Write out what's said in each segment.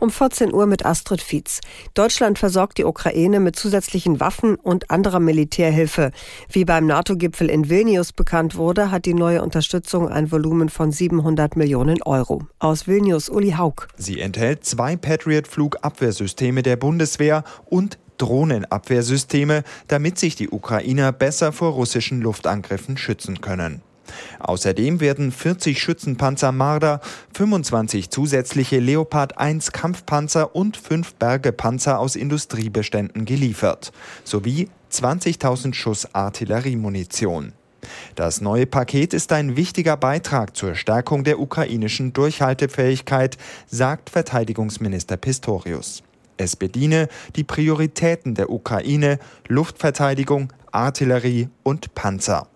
Um 14 Uhr mit Astrid Fietz. Deutschland versorgt die Ukraine mit zusätzlichen Waffen und anderer Militärhilfe. Wie beim NATO-Gipfel in Vilnius bekannt wurde, hat die neue Unterstützung ein Volumen von 700 Millionen Euro. Aus Vilnius Uli Haug. Sie enthält zwei Patriot-Flugabwehrsysteme der Bundeswehr und Drohnenabwehrsysteme, damit sich die Ukrainer besser vor russischen Luftangriffen schützen können. Außerdem werden 40 Schützenpanzer Marder, 25 zusätzliche Leopard 1 Kampfpanzer und 5 Bergepanzer aus Industriebeständen geliefert, sowie 20.000 Schuss Artilleriemunition. Das neue Paket ist ein wichtiger Beitrag zur Stärkung der ukrainischen Durchhaltefähigkeit, sagt Verteidigungsminister Pistorius. Es bediene die Prioritäten der Ukraine Luftverteidigung, Artillerie und Panzer.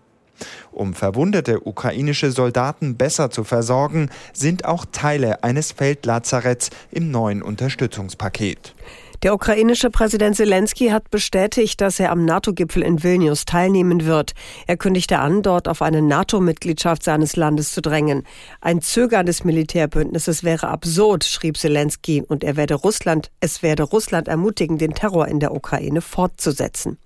Um verwundete ukrainische Soldaten besser zu versorgen, sind auch Teile eines Feldlazaretts im neuen Unterstützungspaket. Der ukrainische Präsident Zelensky hat bestätigt, dass er am NATO-Gipfel in Vilnius teilnehmen wird. Er kündigte an, dort auf eine NATO-Mitgliedschaft seines Landes zu drängen. Ein Zögern des Militärbündnisses wäre absurd, schrieb Zelensky, und er werde Russland, es werde Russland ermutigen, den Terror in der Ukraine fortzusetzen.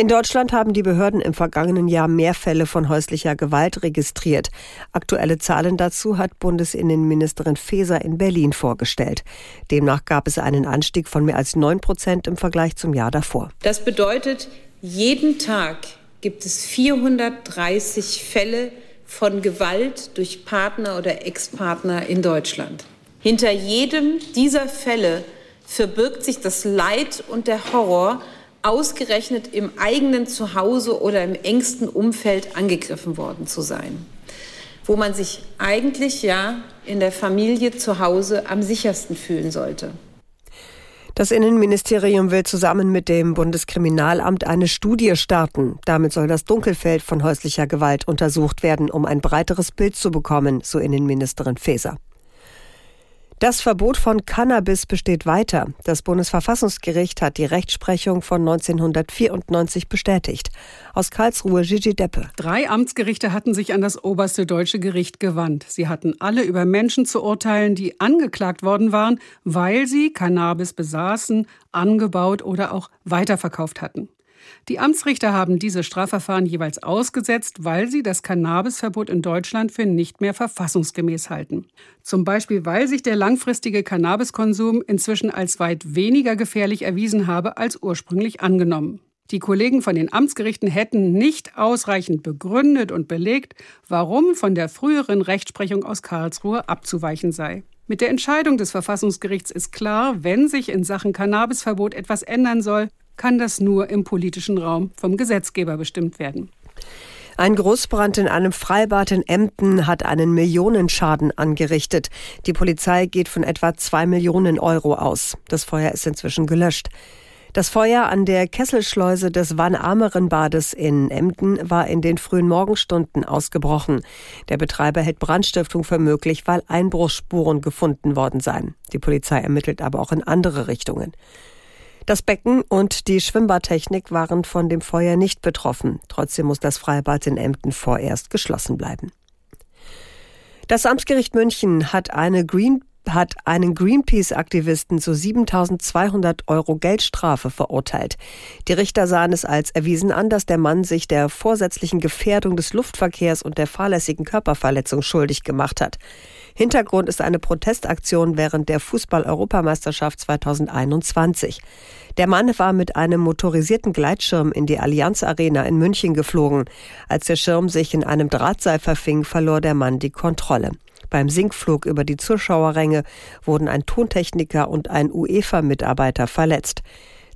In Deutschland haben die Behörden im vergangenen Jahr mehr Fälle von häuslicher Gewalt registriert. Aktuelle Zahlen dazu hat Bundesinnenministerin Faeser in Berlin vorgestellt. Demnach gab es einen Anstieg von mehr als 9 Prozent im Vergleich zum Jahr davor. Das bedeutet, jeden Tag gibt es 430 Fälle von Gewalt durch Partner oder Ex-Partner in Deutschland. Hinter jedem dieser Fälle verbirgt sich das Leid und der Horror ausgerechnet im eigenen Zuhause oder im engsten Umfeld angegriffen worden zu sein, wo man sich eigentlich ja in der Familie zu Hause am sichersten fühlen sollte. Das Innenministerium will zusammen mit dem Bundeskriminalamt eine Studie starten. Damit soll das Dunkelfeld von häuslicher Gewalt untersucht werden, um ein breiteres Bild zu bekommen, so Innenministerin Faeser. Das Verbot von Cannabis besteht weiter. Das Bundesverfassungsgericht hat die Rechtsprechung von 1994 bestätigt. Aus Karlsruhe Gigi Deppe. Drei Amtsgerichte hatten sich an das oberste deutsche Gericht gewandt. Sie hatten alle über Menschen zu urteilen, die angeklagt worden waren, weil sie Cannabis besaßen, angebaut oder auch weiterverkauft hatten. Die Amtsrichter haben diese Strafverfahren jeweils ausgesetzt, weil sie das Cannabisverbot in Deutschland für nicht mehr verfassungsgemäß halten. Zum Beispiel, weil sich der langfristige Cannabiskonsum inzwischen als weit weniger gefährlich erwiesen habe als ursprünglich angenommen. Die Kollegen von den Amtsgerichten hätten nicht ausreichend begründet und belegt, warum von der früheren Rechtsprechung aus Karlsruhe abzuweichen sei. Mit der Entscheidung des Verfassungsgerichts ist klar, wenn sich in Sachen Cannabisverbot etwas ändern soll, kann das nur im politischen Raum vom Gesetzgeber bestimmt werden. Ein Großbrand in einem Freibad in Emden hat einen Millionenschaden angerichtet. Die Polizei geht von etwa zwei Millionen Euro aus. Das Feuer ist inzwischen gelöscht. Das Feuer an der Kesselschleuse des Wann-Ameren-Bades in Emden war in den frühen Morgenstunden ausgebrochen. Der Betreiber hält Brandstiftung für möglich, weil Einbruchsspuren gefunden worden seien. Die Polizei ermittelt aber auch in andere Richtungen. Das Becken und die Schwimmbadtechnik waren von dem Feuer nicht betroffen. Trotzdem muss das Freibad in Emden vorerst geschlossen bleiben. Das Amtsgericht München hat eine Green hat einen Greenpeace-Aktivisten zu 7200 Euro Geldstrafe verurteilt. Die Richter sahen es als erwiesen an, dass der Mann sich der vorsätzlichen Gefährdung des Luftverkehrs und der fahrlässigen Körperverletzung schuldig gemacht hat. Hintergrund ist eine Protestaktion während der Fußball-Europameisterschaft 2021. Der Mann war mit einem motorisierten Gleitschirm in die Allianz Arena in München geflogen. Als der Schirm sich in einem Drahtseil verfing, verlor der Mann die Kontrolle. Beim Sinkflug über die Zuschauerränge wurden ein Tontechniker und ein UEFA-Mitarbeiter verletzt.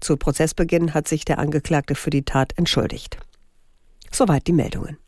Zu Prozessbeginn hat sich der Angeklagte für die Tat entschuldigt. Soweit die Meldungen.